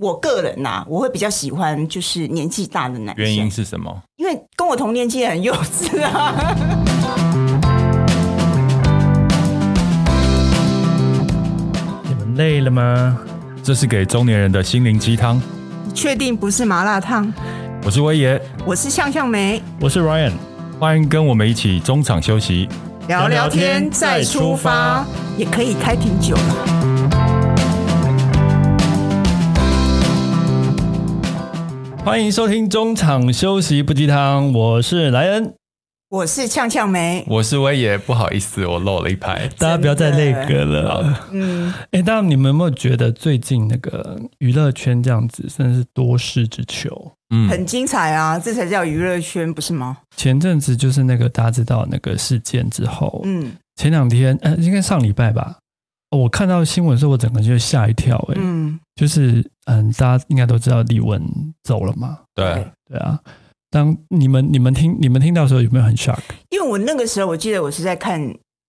我个人呐、啊，我会比较喜欢就是年纪大的男生。原因是什么？因为跟我同年纪很幼稚啊。你们累了吗？这是给中年人的心灵鸡汤。你确定不是麻辣烫？我是威爷，我是向向梅，我是 Ryan，欢迎跟我们一起中场休息，聊聊天再出发，也可以开瓶酒了。欢迎收听中场休息不鸡汤，我是莱恩，我是呛呛梅，我是威爷。不好意思，我漏了一拍，大家不要再那个了。嗯，哎，大家你们有没有觉得最近那个娱乐圈这样子，真的是多事之秋？嗯，很精彩啊，这才叫娱乐圈，不是吗？前阵子就是那个大家知道那个事件之后，嗯，前两天，呃，应该上礼拜吧。哦、我看到新闻的时候，我整个就吓一跳，欸，哎，嗯，就是，嗯，大家应该都知道李玟走了嘛，对，对啊。当你们你们听你们听到的时候，有没有很 shock？因为我那个时候，我记得我是在看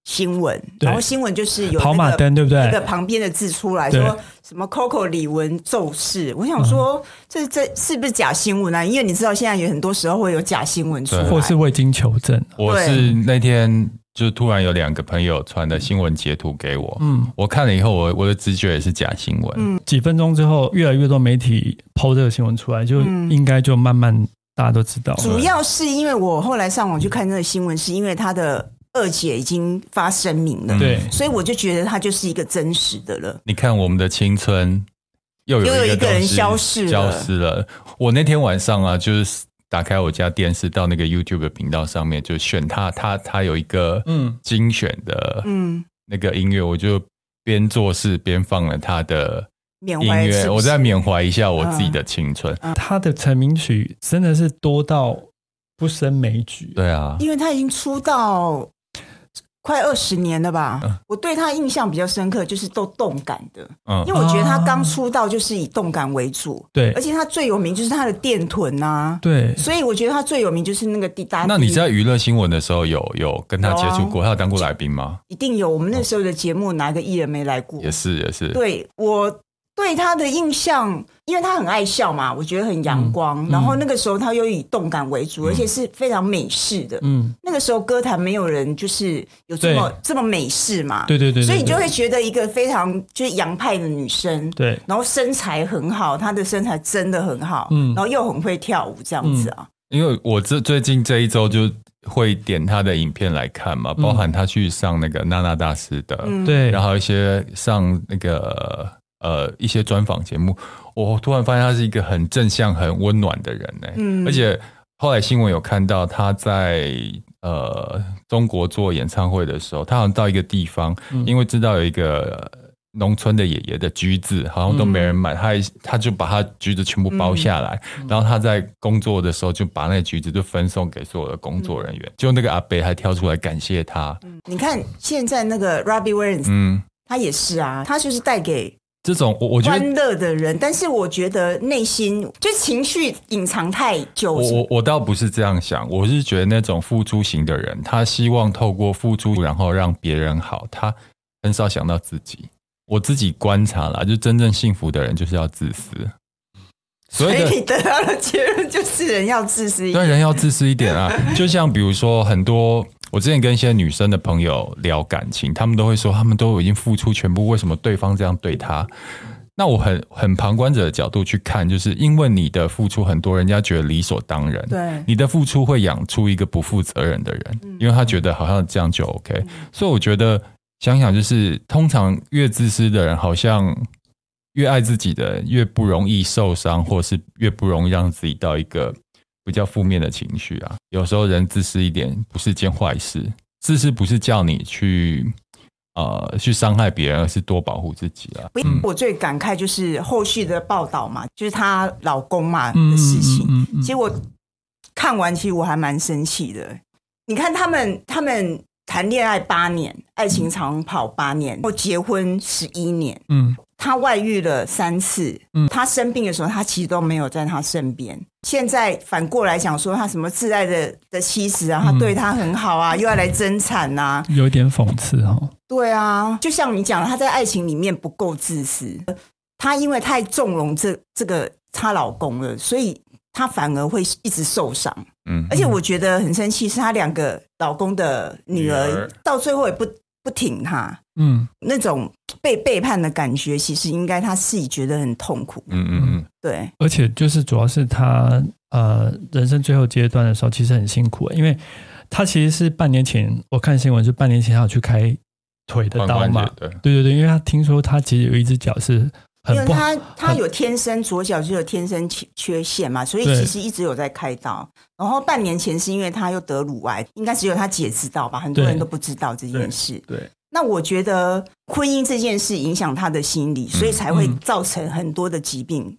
新闻，然后新闻就是有，那个，跑马灯，对不对？那个旁边的字出来说什么 Coco 李玟骤逝，我想说，嗯、这这是不是假新闻啊？因为你知道现在有很多时候会有假新闻出来，或是未经求证。我是那天。就突然有两个朋友传的新闻截图给我，嗯，我看了以后，我我的直觉也是假新闻。嗯，几分钟之后，越来越多媒体抛这个新闻出来，就应该就慢慢大家都知道。主要是因为我后来上网去看这个新闻，是因为他的二姐已经发声明了，对，所以我就觉得他就是一个真实的了。你看，我们的青春又有又有一个人消失了，消失了。我那天晚上啊，就是。打开我家电视，到那个 YouTube 频道上面，就选他，他他有一个嗯。精选的嗯。那个音乐，我就边做事边放了他的音乐，我再缅怀一下我自己的青春。他的成名曲真的是多到不胜枚举，对啊，因为他已经出道。快二十年了吧？嗯、我对他印象比较深刻，就是都动感的。嗯，因为我觉得他刚出道就是以动感为主。对，而且他最有名就是他的电臀呐、啊。对，所以我觉得他最有名就是那个滴答。那你在娱乐新闻的时候有有跟他接触过？他有当过来宾吗？一定有。我们那时候的节目哪个艺人没来过？也是也是。对我。对他的印象，因为他很爱笑嘛，我觉得很阳光。嗯、然后那个时候他又以动感为主，嗯、而且是非常美式的。嗯，那个时候歌坛没有人就是有这么对这么美式嘛。对对对，对，对，所以你就会觉得一个非常就是洋派的女生。对，然后身材很好，她的身材真的很好。嗯，然后又很会跳舞，这样子啊。因为我这最近这一周就会点他的影片来看嘛，包含他去上那个娜娜大师的，对、嗯，然后一些上那个。呃，一些专访节目，我突然发现他是一个很正向、很温暖的人呢。嗯，而且后来新闻有看到他在呃中国做演唱会的时候，他好像到一个地方，嗯、因为知道有一个农村的爷爷的橘子好像都没人买，嗯、他他就把他橘子全部包下来，嗯、然后他在工作的时候就把那个橘子就分送给所有的工作人员，嗯、就那个阿伯还跳出来感谢他。嗯，你看现在那个 Robbie Williams，嗯，他也是啊，他就是带给。这种我我觉得欢乐的人，但是我觉得内心就情绪隐藏太久。我我我倒不是这样想，我是觉得那种付出型的人，他希望透过付出，然后让别人好，他很少想到自己。我自己观察了，就真正幸福的人就是要自私。所以，所以你得到的结论就是人要自私一点，对，人要自私一点啊。就像比如说很多。我之前跟一些女生的朋友聊感情，他们都会说，他们都已经付出全部，为什么对方这样对他？那我很很旁观者的角度去看，就是因为你的付出很多，人家觉得理所当然。对，你的付出会养出一个不负责任的人，因为他觉得好像这样就 OK。所以我觉得想想，就是通常越自私的人，好像越爱自己的，越不容易受伤，或是越不容易让自己到一个。比较负面的情绪啊，有时候人自私一点不是件坏事。自私不是叫你去呃去伤害别人，而是多保护自己啊。嗯、我最感慨就是后续的报道嘛，就是她老公嘛的事情。嗯嗯嗯、其实我看完，其实我还蛮生气的。你看他们，他们谈恋爱八年，爱情长跑八年，后结婚十一年。嗯。他外遇了三次，嗯，他生病的时候，他其实都没有在他身边。现在反过来讲说，他什么挚爱的的妻子啊，他对他很好啊，又要来争产呐，有点讽刺哦。对啊，就像你讲的，他在爱情里面不够自私。她因为太纵容这这个她老公了，所以她反而会一直受伤。嗯，而且我觉得很生气，是她两个老公的女儿，女儿到最后也不不挺他。嗯，那种被背叛的感觉，其实应该他自己觉得很痛苦。嗯嗯嗯，对。而且就是主要是他呃人生最后阶段的时候，其实很辛苦，因为他其实是半年前我看新闻，是半年前他有去开。腿的刀嘛，对对对，因为他听说他其实有一只脚是因为他他有天生左脚就有天生缺缺陷嘛，所以其实一直有在开刀。然后半年前是因为他又得乳癌，应该只有他姐知道吧，很多人都不知道这件事。对，对，那我觉得婚姻这件事影响他的心理，所以才会造成很多的疾病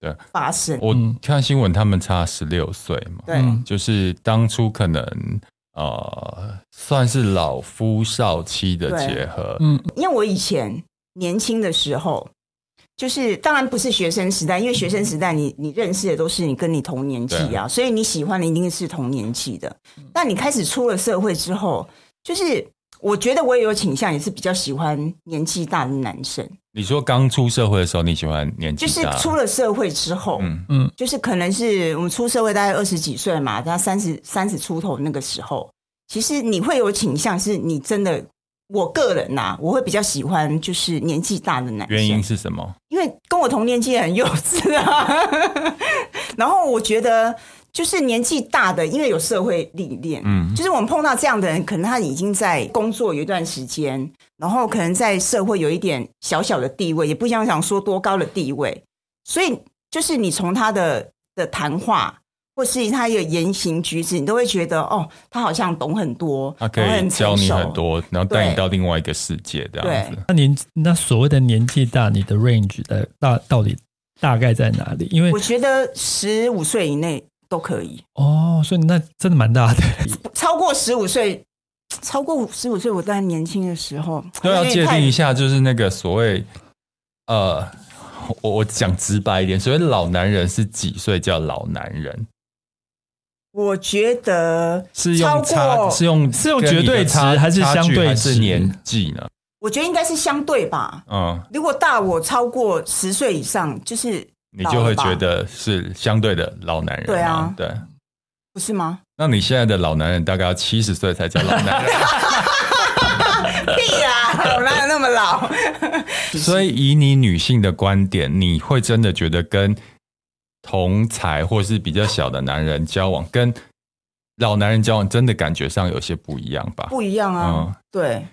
对发生。我看新闻，他们差十六岁嘛，对，就是当初可能。呃，算是老夫少妻的结合。嗯，因为我以前年轻的时候，就是当然不是学生时代，因为学生时代你你认识的都是你跟你同年纪啊，所以你喜欢的一定是同年纪的。但你开始出了社会之后，就是我觉得我也有倾向，也是比较喜欢年纪大的男生。你说刚出社会的时候，你喜欢年纪大？就是出了社会之后，嗯嗯，就是可能是我们出社会大概二十几岁嘛，大概三十三十出头那个时候，其实你会有倾向，是你真的，我个人呐、啊，我会比较喜欢就是年纪大的男生。原因是什么？因为跟我同年纪很幼稚啊，然后我觉得。就是年纪大的，因为有社会历练，嗯，就是我们碰到这样的人，可能他已经在工作有一段时间，然后可能在社会有一点小小的地位，也不想想说多高的地位，所以就是你从他的的谈话，或是他有言行举止，你都会觉得哦，他好像懂很多，他可以教你很多，然后带你到另外一个世界这样子。那年那所谓的年纪大，你的 range 的大到底大概在哪里？因为我觉得十五岁以内。都可以哦，所以那真的蛮大的。超过十五岁，超过十五岁，我在年轻的时候都要界定一下，就是那个所谓呃，我我讲直白一点，所谓老男人是几岁叫老男人？我觉得是用差，是用是用绝对值还是相对是年纪呢？我觉得应该是相对吧。嗯，如果大我超过十岁以上，就是。你就会觉得是相对的老男人，对啊，对，不是吗？那你现在的老男人大概要七十岁才叫老男人？屁啊，我哪有那么老？所以以你女性的观点，你会真的觉得跟同才或是比较小的男人交往，跟老男人交往，真的感觉上有些不一样吧？不一样啊，嗯、对，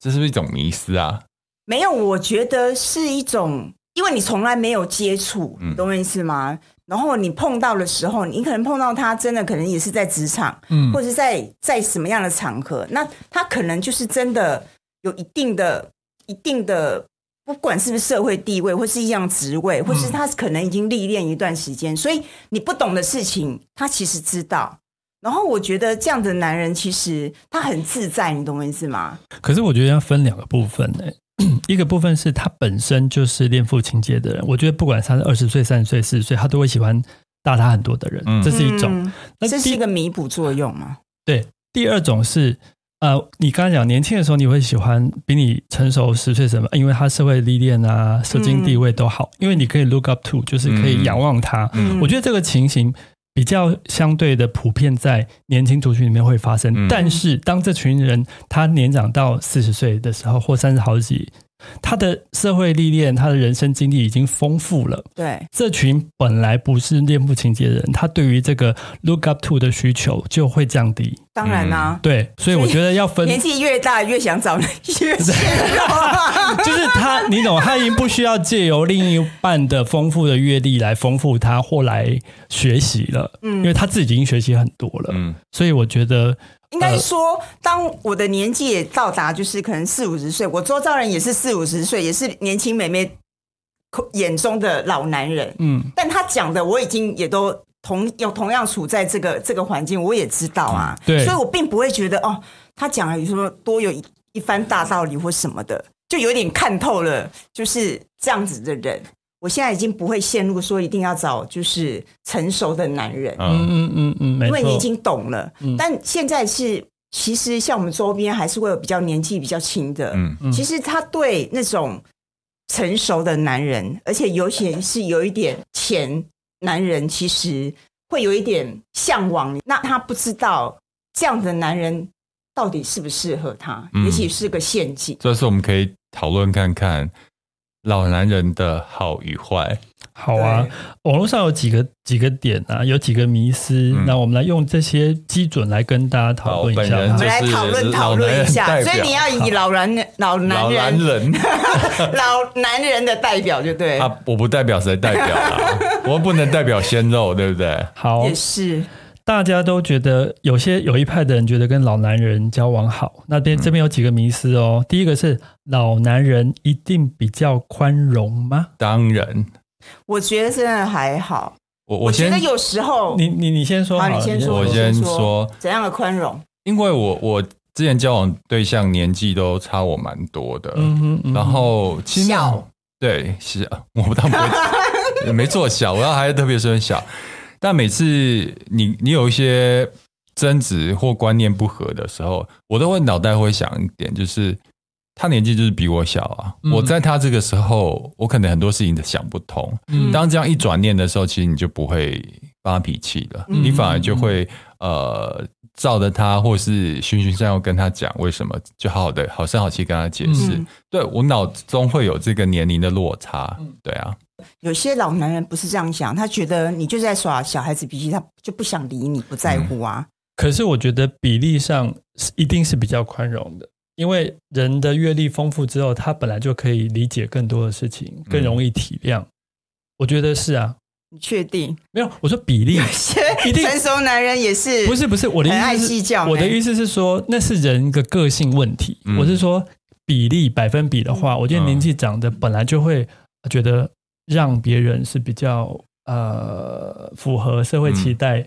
这是不是一种迷思啊？没有，我觉得是一种。因为你从来没有接触，懂我意思吗？然后你碰到的时候，你可能碰到他，真的可能也是在职场，嗯，或者是在在什么样的场合，那他可能就是真的有一定的、一定的，不管是不是社会地位，或是一样职位，或是他可能已经历练一段时间，所以你不懂的事情，他其实知道。然后我觉得这样的男人其实他很自在，你懂我意思吗？可是我觉得要分两个部分呢。一个部分是他本身就是恋父情结的人，我觉得不管他是二十岁、三十岁、四十岁，他都会喜欢大他很多的人，嗯、这是一种。那这是一个弥补作用吗？对。第二种是，呃，你刚才讲年轻的时候，你会喜欢比你成熟十岁什么？因为他社会历练啊、社经地位都好，嗯、因为你可以 look up to，就是可以仰望他。嗯、我觉得这个情形。比较相对的普遍在年轻族群里面会发生，嗯、但是当这群人他年长到四十岁的时候，或三十好几。他的社会历练，他的人生经历已经丰富了。对，这群本来不是恋父情结的人，他对于这个 look up to 的需求就会降低。当然啦、啊，对，所以我觉得要分年纪越大越想找越越 就是他，你懂，他已经不需要借由另一半的丰富的阅历来丰富他或来学习了，嗯，因为他自己已经学习很多了，嗯，所以我觉得。应该说，当我的年纪也到达，就是可能四五十岁，我周遭人也是四五十岁，也是年轻美眉眼中的老男人。嗯，但他讲的，我已经也都同有同样处在这个这个环境，我也知道啊。对，所以我并不会觉得哦，他讲了，你说多有一一番大道理或什么的，就有点看透了，就是这样子的人。我现在已经不会陷入说一定要找就是成熟的男人，嗯。嗯嗯嗯，因为你已经懂了。嗯、但现在是，其实像我们周边还是会有比较年纪比较轻的，嗯。嗯，其实他对那种成熟的男人，而且尤其是有一点钱男人，其实会有一点向往。那他不知道这样的男人到底适不适合他，也许是个陷阱。这是我们可以讨论看看老男人的好与坏。好啊，网络上有几个几个点啊，有几个迷思，嗯、那我们来用这些基准来跟大家讨论一下。我们来讨论讨论一下，所以你要以老男人、老男人、老男人 的代表就对。啊，我不代表谁代表啊，我不能代表鲜肉，对不对？好，也是。大家都觉得有些有一派的人觉得跟老男人交往好，那边这边有几个迷思哦。嗯、第一个是老男人一定比较宽容吗？当然。我觉得真的还好。我我觉得有时候，你你你先说好，你先说，我先说怎样的宽容？因为我我之前交往对象年纪都差我蛮多的，嗯哼，嗯哼，然后小对是，我不当不会 没做小，我要还是特别说小。但每次你你有一些争执或观念不合的时候，我都会脑袋会想一点，就是。他年纪就是比我小啊，嗯、我在他这个时候，我可能很多事情都想不通。嗯、当这样一转念的时候，其实你就不会发脾气了，嗯、你反而就会呃照着他，或是循循善诱跟他讲为什么，就好好的好声好气跟他解释。嗯、对，我脑中会有这个年龄的落差，对啊。有些老男人不是这样想，他觉得你就在耍小孩子脾气，他就不想理你，不在乎啊。嗯、可是我觉得比例上一定是比较宽容的。因为人的阅历丰富之后，他本来就可以理解更多的事情，更容易体谅。嗯、我觉得是啊，你确定？没有，我说比例，有些成熟男人也是不是不是我的意思是。我的意思是说，那是人的个性问题。嗯、我是说比例百分比的话，我觉得年纪长的本来就会觉得让别人是比较呃符合社会期待、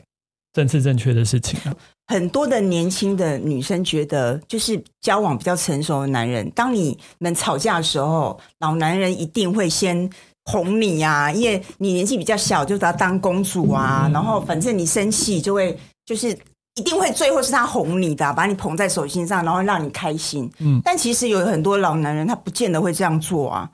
政治正确的事情。很多的年轻的女生觉得，就是交往比较成熟的男人，当你们吵架的时候，老男人一定会先哄你啊，因为你年纪比较小，就把他当公主啊，然后反正你生气就会，就是一定会最后是他哄你的啊，把你捧在手心上，然后让你开心。嗯，但其实有很多老男人，他不见得会这样做啊。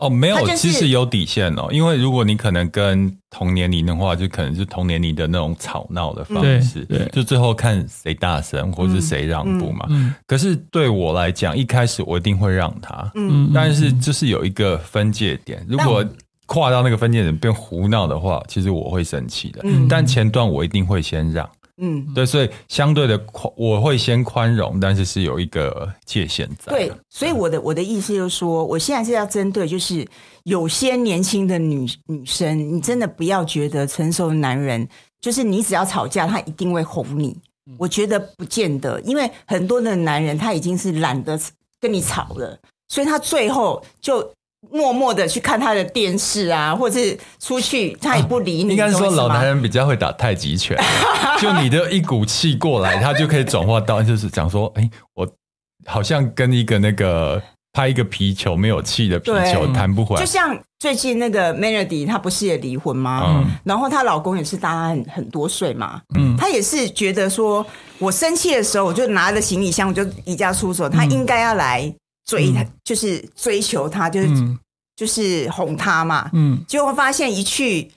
哦，没有，其实有底线哦。因为如果你可能跟同年龄的话，就可能是同年龄的那种吵闹的方式，对，对，就最后看谁大声或者是谁让步嘛。嗯，可是对我来讲，一开始我一定会让他，嗯，但是就是有一个分界点，如果跨到那个分界点变胡闹的话，其实我会生气的。嗯，但前段我一定会先让。嗯，对，所以相对的宽，我会先宽容，但是是有一个界限在。对，所以我的我的意思就是说，我现在是要针对，就是有些年轻的女女生，你真的不要觉得成熟的男人，就是你只要吵架，他一定会哄你。我觉得不见得，因为很多的男人他已经是懒得跟你吵了，所以他最后就。默默的去看他的电视啊，或者是出去，他也不理你。啊、应该说，老男人比较会打太极拳，就你的一股气过来，他就可以转化到，就是讲说，哎、欸，我好像跟一个那个拍一个皮球没有气的皮球弹不回来。就像最近那个 Melody，她不是也离婚吗？嗯，然后她老公也是大她很很多岁嘛，嗯，她也是觉得说，我生气的时候，我就拿着行李箱，我就离家出走，他应该要来。追他就是追求他，就是、嗯、就是哄他嘛。嗯，结果发现一去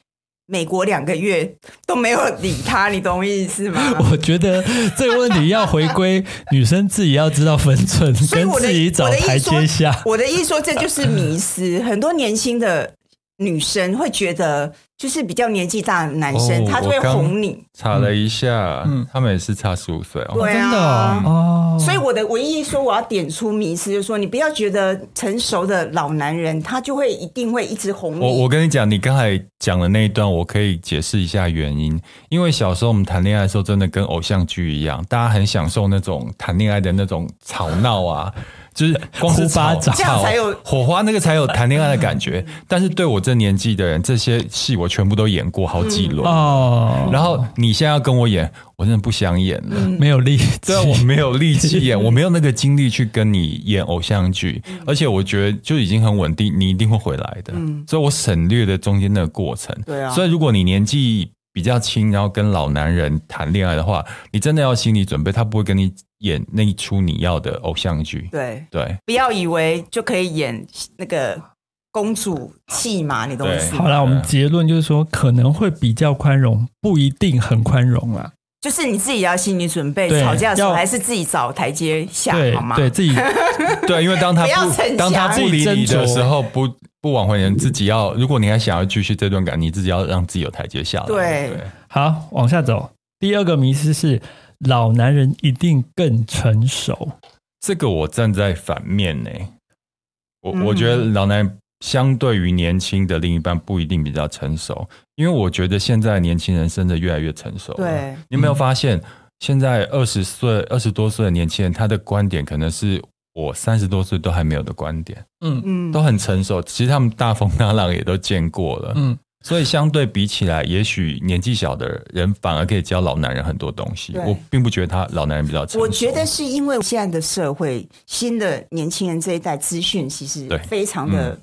美国两个月都没有理他，你懂我意思吗？我觉得这个问题要回归女生自己要知道分寸，跟自己找台阶下。我的意思说，这就是迷失，很多年轻的女生会觉得。就是比较年纪大的男生，他就会哄你。查了一下，嗯，他们也是差十五岁哦。对啊，哦。所以我的唯一说我要点出迷思，就是说你不要觉得成熟的老男人他就会一定会一直哄你。我我跟你讲，你刚才讲的那一段，我可以解释一下原因。因为小时候我们谈恋爱的时候，真的跟偶像剧一样，大家很享受那种谈恋爱的那种吵闹啊。就是光是巴掌，这样才有火花，那个才有谈恋爱的感觉。但是对我这年纪的人，这些戏我全部都演过好几轮哦。然后你现在要跟我演，我真的不想演了，没有力气。我没有力气演，我没有那个精力去跟你演偶像剧。而且我觉得就已经很稳定，你一定会回来的。嗯所以我省略了中间那个过程。对啊。所以如果你年纪比较轻，然后跟老男人谈恋爱的话，你真的要心理准备，他不会跟你演那一出你要的偶像剧。对对，不要以为就可以演那个公主戏嘛，你懂我意思吗？好了，我们结论就是说，可能会比较宽容，不一定很宽容啊。就是你自己要心理准备，吵架的时候还是自己找台阶下，好吗？对 自己，对，因为当他不，不当他不理你的时候，不不挽回人，自己要，如果你还想要继续这段感，你自己要让自己有台阶下来。对，对，好，往下走。第二个迷思是，老男人一定更成熟。这个我站在反面呢，我我觉得老男人。相对于年轻的另一半不一定比较成熟，因为我觉得现在年轻人真的越来越成熟。对，你有没有发现，现在二十岁、二十多岁的年轻人，他的观点可能是我三十多岁都还没有的观点。嗯嗯，都很成熟。其实他们大风大浪也都见过了。嗯，所以相对比起来，也许年纪小的人反而可以教老男人很多东西。我并不觉得他老男人比较。我觉得是因为现在的社会，新的年轻人这一代资讯其实非常的。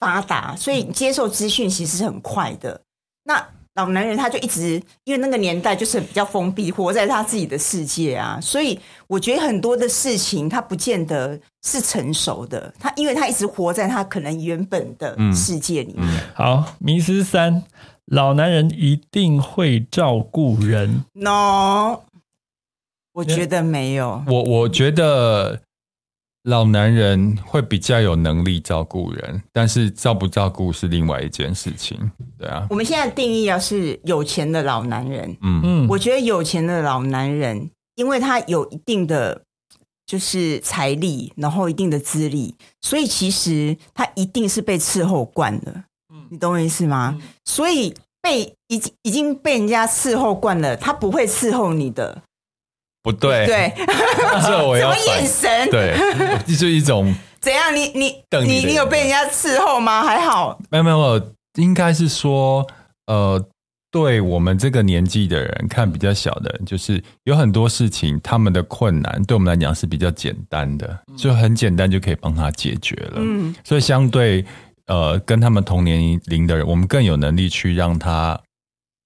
发达，所以接受资讯其实是很快的。那老男人他就一直因为那个年代就是比较封闭，活在他自己的世界啊，所以我觉得很多的事情他不见得是成熟的。他因为他一直活在他可能原本的世界里面。嗯嗯、好，迷失三，老男人一定会照顾人？No，我觉得没有。我我觉得。老男人会比较有能力照顾人，但是照不照顾是另外一件事情，对啊。我们现在定义要是有钱的老男人，嗯嗯，我觉得有钱的老男人，因为他有一定的就是财力，然后一定的资历，所以其实他一定是被伺候惯了，嗯，你懂我意思吗？嗯，所以被已经已经被人家伺候惯了，他不会伺候你的。不对，对，这我要什么眼神？对，就是一种 怎样？你你等你你有被人家伺候吗？还好，没有没有，应该是说，呃，对我们这个年纪的人看比较小的人，就是有很多事情，他们的困难对我们来讲是比较简单的，就很简单就可以帮他解决了。嗯，所以相对呃，跟他们同年龄的人，我们更有能力去让他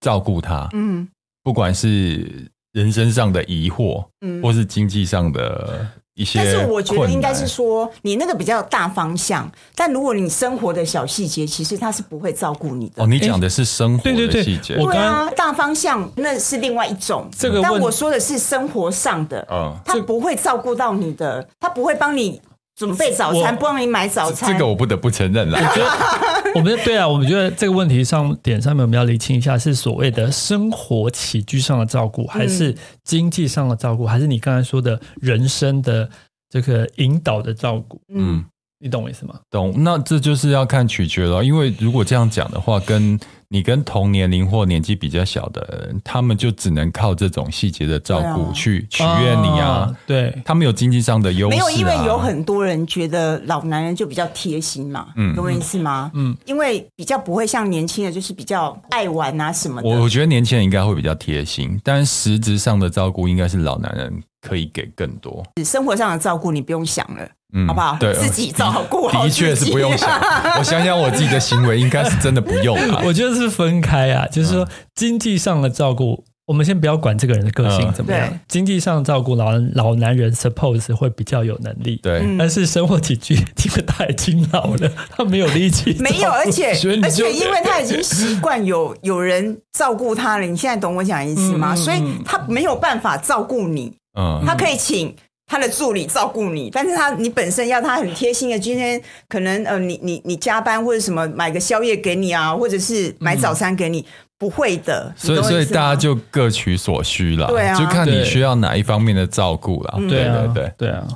照顾他。嗯，不管是。人生上的疑惑，嗯，或是经济上的一些，但是我觉得应该是说，你那个比较大方向，但如果你生活的小细节，其实他是不会照顾你的。哦，你讲的是生活的细节，对对对，我刚刚大方向那是另外一种。这个，但我说的是生活上的，嗯，他不会照顾到你的，他不会帮你。准备早餐，不让你买早餐，这个我不得不承认了。我觉得，我们对啊，我们觉得这个问题上点上面我们要厘清一下，是所谓的生活起居上的照顾，还是经济上的照顾，还是你刚才说的人生的这个引导的照顾？嗯，你懂我意思吗？懂。那这就是要看取决了，因为如果这样讲的话，跟你跟同年龄或年纪比较小的人，他们就只能靠这种细节的照顾去取悦你啊。啊对，他们有经济上的优势、啊。没有，因为有很多人觉得老男人就比较贴心嘛，嗯，懂我意思吗？嗯，因为比较不会像年轻人，就是比较爱玩啊什么的。我我觉得年轻人应该会比较贴心，但实质上的照顾应该是老男人可以给更多。生活上的照顾你不用想了。嗯，好不好？对，自己照顾好。的确是不用想。我想想，我自己的行为应该是真的不用啊。我觉得是分开啊，就是说经济上的照顾，我们先不要管这个人的个性怎么样。经济上的照顾，老老男人 suppose 会比较有能力。对，但是生活起居，因为他已经老了，他没有力气。没有，而且而且，因为他已经习惯有有人照顾他了。你现在懂我讲意思吗？所以他没有办法照顾你。嗯，他可以请。他的助理照顾你，但是他你本身要他很贴心的，今天可能呃，你你你加班或者什么买个宵夜给你啊，或者是买早餐给你，嗯、不会的。所以所以大家就各取所需了，对啊，就看你需要哪一方面的照顾了。对，对对对对啊。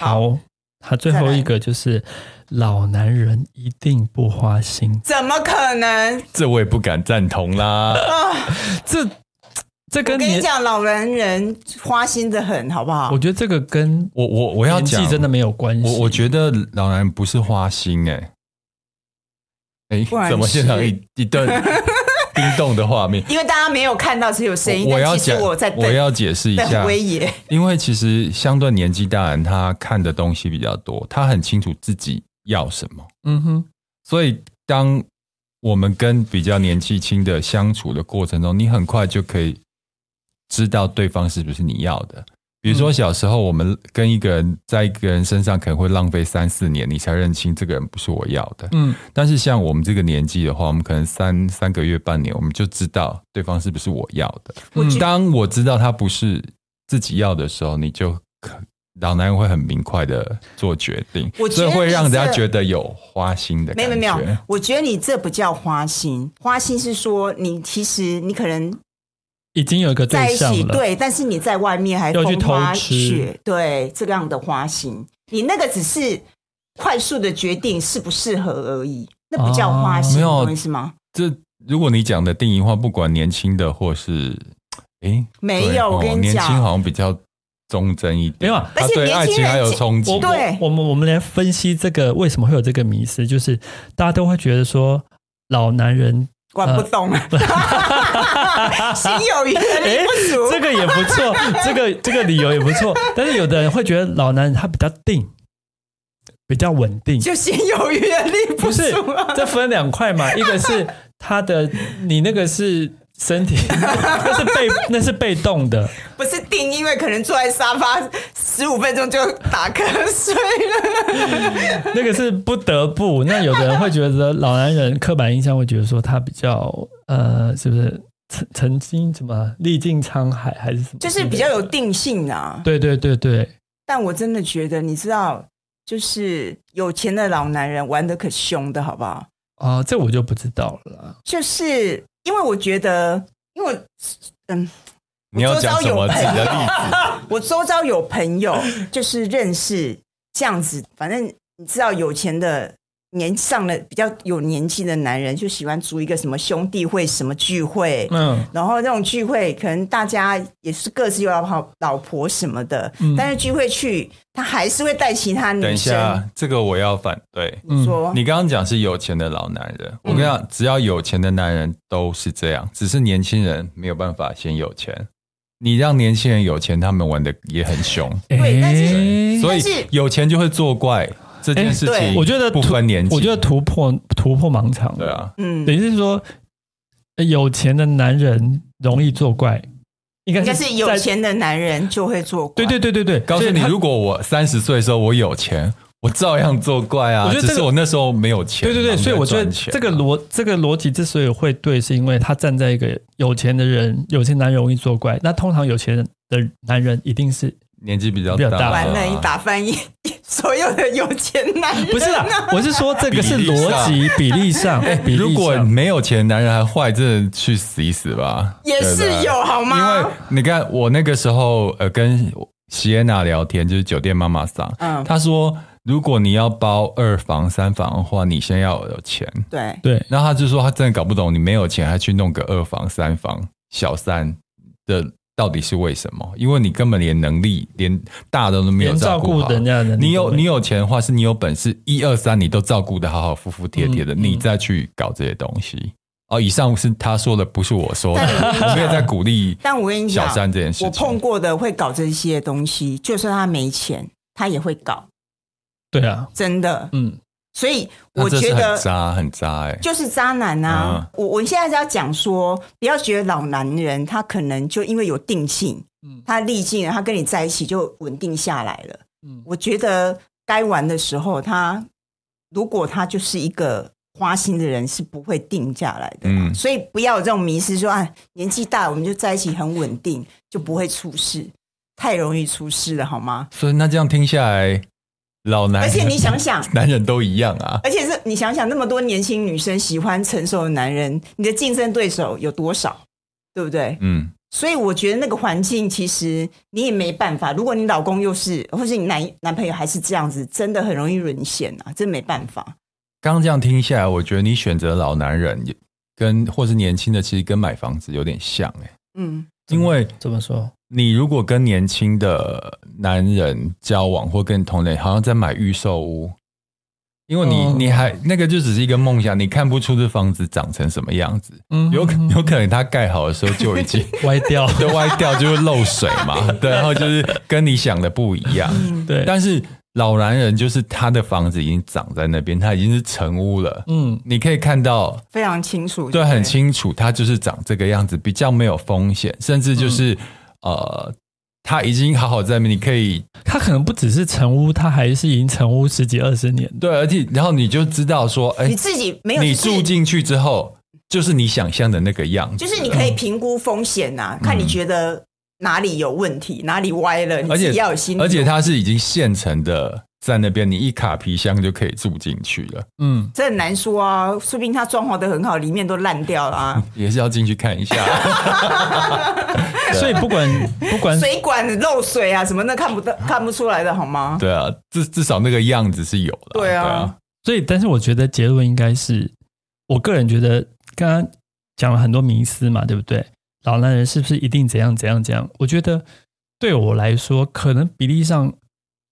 好，他最后一个就是老男人一定不花心，怎么可能？这我也不敢赞同啦。这。这跟你我跟你讲，老男人花心的很，好不好？我觉得这个跟我我我要讲真的没有关系。我我觉得老男人不是花心、欸，哎哎，怎么现场一一段 冰冻的画面？因为大家没有看到，只有声音。我要讲，我在我要解释一下，因为其实相对年纪大人，他看的东西比较多，他很清楚自己要什么。嗯哼，所以当我们跟比较年纪轻的相处的过程中，你很快就可以。知道对方是不是你要的，比如说小时候，我们跟一个人在一个人身上可能会浪费三四年，你才认清这个人不是我要的。嗯，但是像我们这个年纪的话，我们可能三三个月、半年，我们就知道对方是不是我要的。嗯，当我知道他不是自己要的时候，你就可老男人会很明快的做决定，所以会让人家觉得有花心的感觉。没有没有，我觉得你这不叫花心，花心是说你其实你可能。已经有一个对象了，对，但是你在外面还要去花雪，对这个样的花心，你那个只是快速的决定适不适合而已，那不叫花心，没有意思吗？这如果你讲的定义的话，不管年轻的或是，哎，没有，我跟你讲，年轻好像比较忠贞一点，没有，而且对爱情还有憧憬。对，我们我们来分析这个为什么会有这个迷思，就是大家都会觉得说老男人。管不动了，心有余而力不足，这个也不错，这个这个理由也不错。但是有的人会觉得老男人他比较定，比较稳定，就心有余而力不足。不是，这分两块嘛，一个是他的，你那个是。身体 那是被那是被动的，不是定，因为可能坐在沙发十五分钟就打瞌睡了。那个是不得不。那有的人会觉得老男人刻板印象会觉得说他比较呃，是不是曾曾经什么历尽沧海还是什么？就是比较有定性啊。对对对对。但我真的觉得，你知道，就是有钱的老男人玩的可凶的，好不好？啊、呃，这我就不知道了。就是。因为我觉得，因为嗯，你要讲什么自己的例子？我周遭有朋友，就是认识这样子，反正你知道，有钱的。年上了比较有年纪的男人就喜欢组一个什么兄弟会什么聚会，嗯，然后那种聚会可能大家也是各自有老婆老婆什么的，嗯，但是聚会去他还是会带其他女生。等一下，这个我要反对。你说，你刚刚讲是有钱的老男人，我跟你讲，只要有钱的男人都是这样，只是年轻人没有办法先有钱。你让年轻人有钱，他们玩的也很凶。对，但是所以有钱就会作怪。这件事情，我觉得不分年纪，我觉得突破突破盲肠。对啊，嗯，等于是说，有钱的男人容易作怪，应该应该是有钱的男人就会作怪。对对对对对，告诉你，如果我三十岁的时候我有钱，我照样作怪啊。我觉得只是我那时候没有钱。对对对，所以我觉得这个逻这个逻辑之所以会对，是因为他站在一个有钱的人，有钱男人容易作怪。那通常有钱的男人一定是。年纪比较大，完了，你打翻一所有的有钱男人。不是啦，我是说这个是逻辑比例上。哎，如果没有钱男人还坏，真的去死一死吧。也是有好吗？因为你看我那个时候呃跟席耶娜聊天，就是酒店妈妈桑，嗯，她说如果你要包二房三房的话，你先要有钱。对对，然后他就说她真的搞不懂，你没有钱还去弄个二房三房小三的。到底是为什么？因为你根本连能力连大的都没有照顾好。人家的你有你有钱的话，是你有本事，一二三你都照顾的好好服服帖帖的，嗯嗯、你再去搞这些东西。哦，以上是他说的，不是我说的，我 没有在鼓励。但我跟你讲，小三这件事，我碰过的会搞这些东西，就算他没钱，他也会搞。对啊，真的，嗯。所以我觉得渣，很渣哎，就是渣男呐、啊！我、嗯、我现在是要讲说，不要觉得老男人他可能就因为有定性，嗯，他历尽了，他跟你在一起就稳定下来了。嗯，我觉得该玩的时候，他如果他就是一个花心的人，是不会定下来的。嗯，所以不要有这种迷失说，说啊，年纪大我们就在一起很稳定，就不会出事，太容易出事了，好吗？所以那这样听下来。老男人，而且你想想，男人都一样啊。而且是你想想，那么多年轻女生喜欢成熟的男人，你的竞争对手有多少？对不对？嗯。所以我觉得那个环境，其实你也没办法。如果你老公又是，或是你男男朋友还是这样子，真的很容易沦陷啊！真没办法。刚刚这样听下来，我觉得你选择老男人，跟或是年轻的，其实跟买房子有点像哎。嗯。因为怎么说？你如果跟年轻的男人交往，或跟同龄，好像在买预售屋，因为你你还那个就只是一个梦想，你看不出这房子长成什么样子，嗯，有有可能它盖好的时候就已经 歪掉，就歪掉，就会漏水嘛，对，然后就是跟你想的不一样，对，但是。老男人就是他的房子已经长在那边，他已经是成屋了。嗯，你可以看到非常清楚，对，很清楚，他就是长这个样子，比较没有风险，甚至就是、嗯、呃，他已经好好在那边，你可以，他可能不只是成屋，他还是已经成屋十几二十年。对，而且然后你就知道说，哎，你自己没有，你住进去之后，就是你想象的那个样子，就是你可以评估风险呐、啊，嗯、看你觉得哪里有问题，哪里歪了，你自己要有心理。而且它是已经现成的。在那边，你一卡皮箱就可以住进去了。嗯，这很难说啊，说不定它装潢的很好，里面都烂掉了啊。也是要进去看一下。所以不管不管水管漏水啊什么那，看不到看不出来的好吗？对啊，至至少那个样子是有的。对啊，对啊，所以但是我觉得结论应该是，我个人觉得刚刚讲了很多迷思嘛，对不对？老男人是不是一定怎样怎样怎样？我觉得对我来说，可能比例上。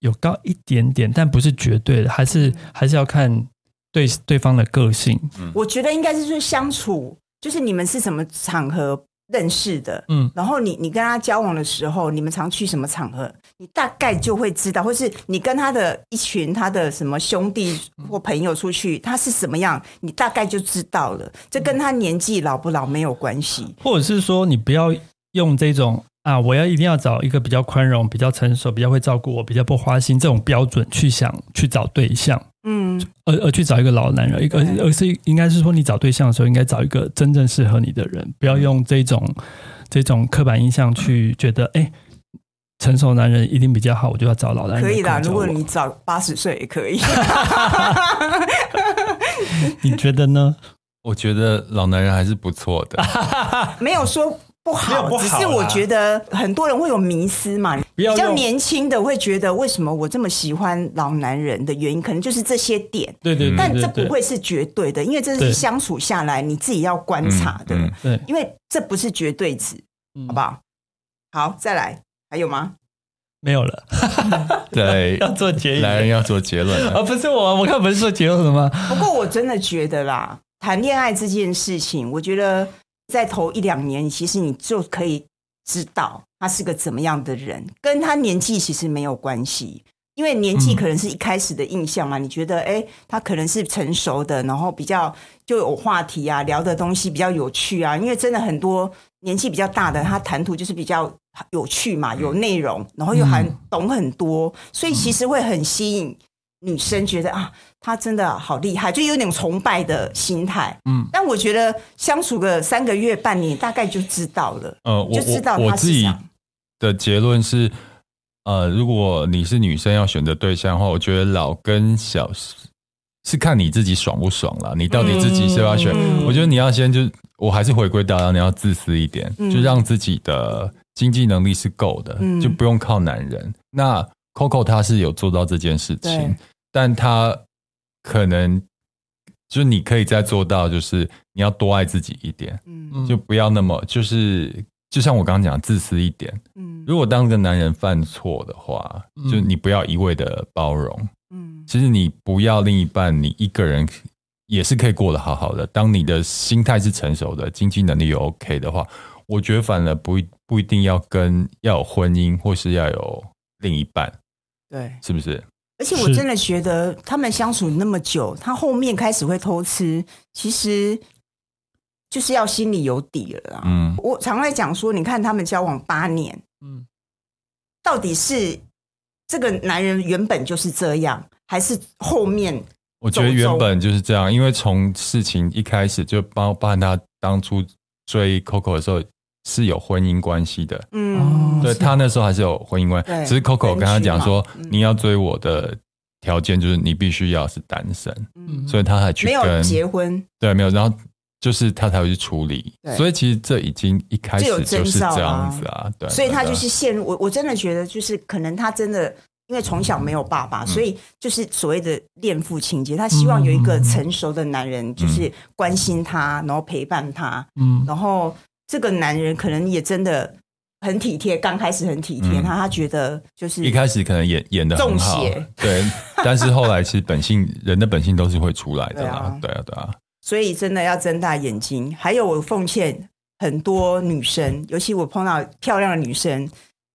有高一点点，但不是绝对的，还是还是要看对对方的个性。嗯，我觉得应该是说相处，就是你们是什么场合认识的，嗯，然后你你跟他交往的时候，你们常去什么场合，你大概就会知道，或是你跟他的一群他的什么兄弟或朋友出去，他是什么样，你大概就知道了。这跟他年纪老不老没有关系，或者是说你不要用这种。啊！我要一定要找一个比较宽容、比较成熟、比较会照顾我、比较不花心这种标准去想去找对象，嗯，而而去找一个老男人，一个而是应该是说你找对象的时候应该找一个真正适合你的人，不要用这种这种刻板印象去觉得，哎，成熟男人一定比较好，我就要找老男人。可以啦，如果你找八十岁也可以。你觉得呢？我觉得老男人还是不错的，没有说。不好，不好，只是我觉得很多人会有迷思嘛。比较年轻的会觉得，为什么我这么喜欢老男人的原因，可能就是这些点。对对，但这不会是绝对的，因为这是相处下来你自己要观察的。对，因为这不是绝对值，好不好？好，再来，还有吗？没有了。对，要做结论，男人要做结论啊！不是我，我看不是做结论的吗？不过我真的觉得啦，谈恋爱这件事情，我觉得。在头一两年，其实你就可以知道他是个怎么样的人，跟他年纪其实没有关系，因为年纪可能是一开始的印象嘛。嗯、你觉得，哎，他可能是成熟的，然后比较就有话题啊，聊的东西比较有趣啊。因为真的很多年纪比较大的，他谈吐就是比较有趣嘛，有内容，然后又还懂很多，所以其实会很吸引。女生觉得啊，他真的好厉害，就有点崇拜的心态。嗯，但我觉得相处个三个月、半年，大概就知道了。呃，就知道我我自己的结论是，呃，如果你是女生要选择对象的话，我觉得老跟小是看你自己爽不爽了。你到底自己是要选？嗯、我觉得你要先就，我还是回归到你要自私一点，嗯、就让自己的经济能力是够的，嗯、就不用靠男人。那 Coco 他是有做到这件事情。但他可能就是你可以再做到，就是你要多爱自己一点，嗯，就不要那么就是，就像我刚刚讲，自私一点，嗯。如果当个男人犯错的话，就你不要一味的包容，嗯。其实你不要另一半，你一个人也是可以过得好好的。当你的心态是成熟的，经济能力又 OK 的话，我觉得反而不不一定要跟要有婚姻，或是要有另一半，对，是不是？而且我真的觉得，他们相处那么久，他后面开始会偷吃，其实就是要心里有底了啦。嗯，我常在讲说，你看他们交往八年，嗯，到底是这个男人原本就是这样，还是后面？我觉得原本就是这样，因为从事情一开始就包包含他当初追 Coco 的时候。是有婚姻关系的，嗯，对，他那时候还是有婚姻关系，只是 Coco 跟他讲说，你要追我的条件就是你必须要是单身，嗯，所以他还去跟没有结婚，对，没有，然后就是他才会去处理，所以其实这已经一开始就是这样子啊，对，所以他就是陷入我，我真的觉得就是可能他真的因为从小没有爸爸，嗯、所以就是所谓的恋父情结，他希望有一个成熟的男人，就是关心他，然后陪伴他，嗯，然后。这个男人可能也真的很体贴，刚开始很体贴他，他觉得就是一开始可能演演的很好，对，但是后来其实本性人的本性都是会出来的啦，对啊，对啊，所以真的要睁大眼睛。还有我奉劝很多女生，尤其我碰到漂亮的女生，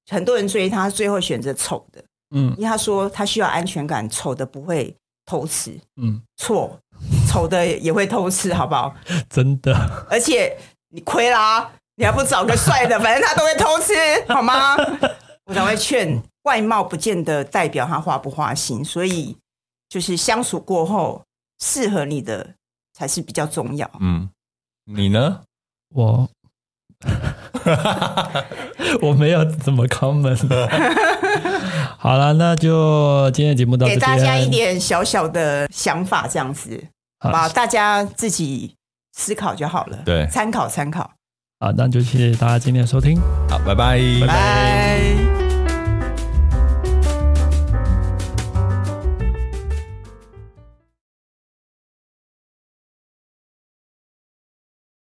很多人追她，最后选择丑的，嗯，因为她说她需要安全感，丑的不会偷吃，嗯，错，丑的也会偷吃，好不好？真的，而且。你亏啦！你还不找个帅的，反正他都会偷吃，好吗？我才会劝外貌不见得代表他花不花心，所以就是相处过后适合你的才是比较重要。嗯，你呢？我 我没有怎么 comment。好了，那就今天的节目到这边，给大家一点小小的想法，这样子，好吧，大家自己思考就好了。对，参考参考。好，那就谢谢大家今天的收听。好，拜拜，拜拜。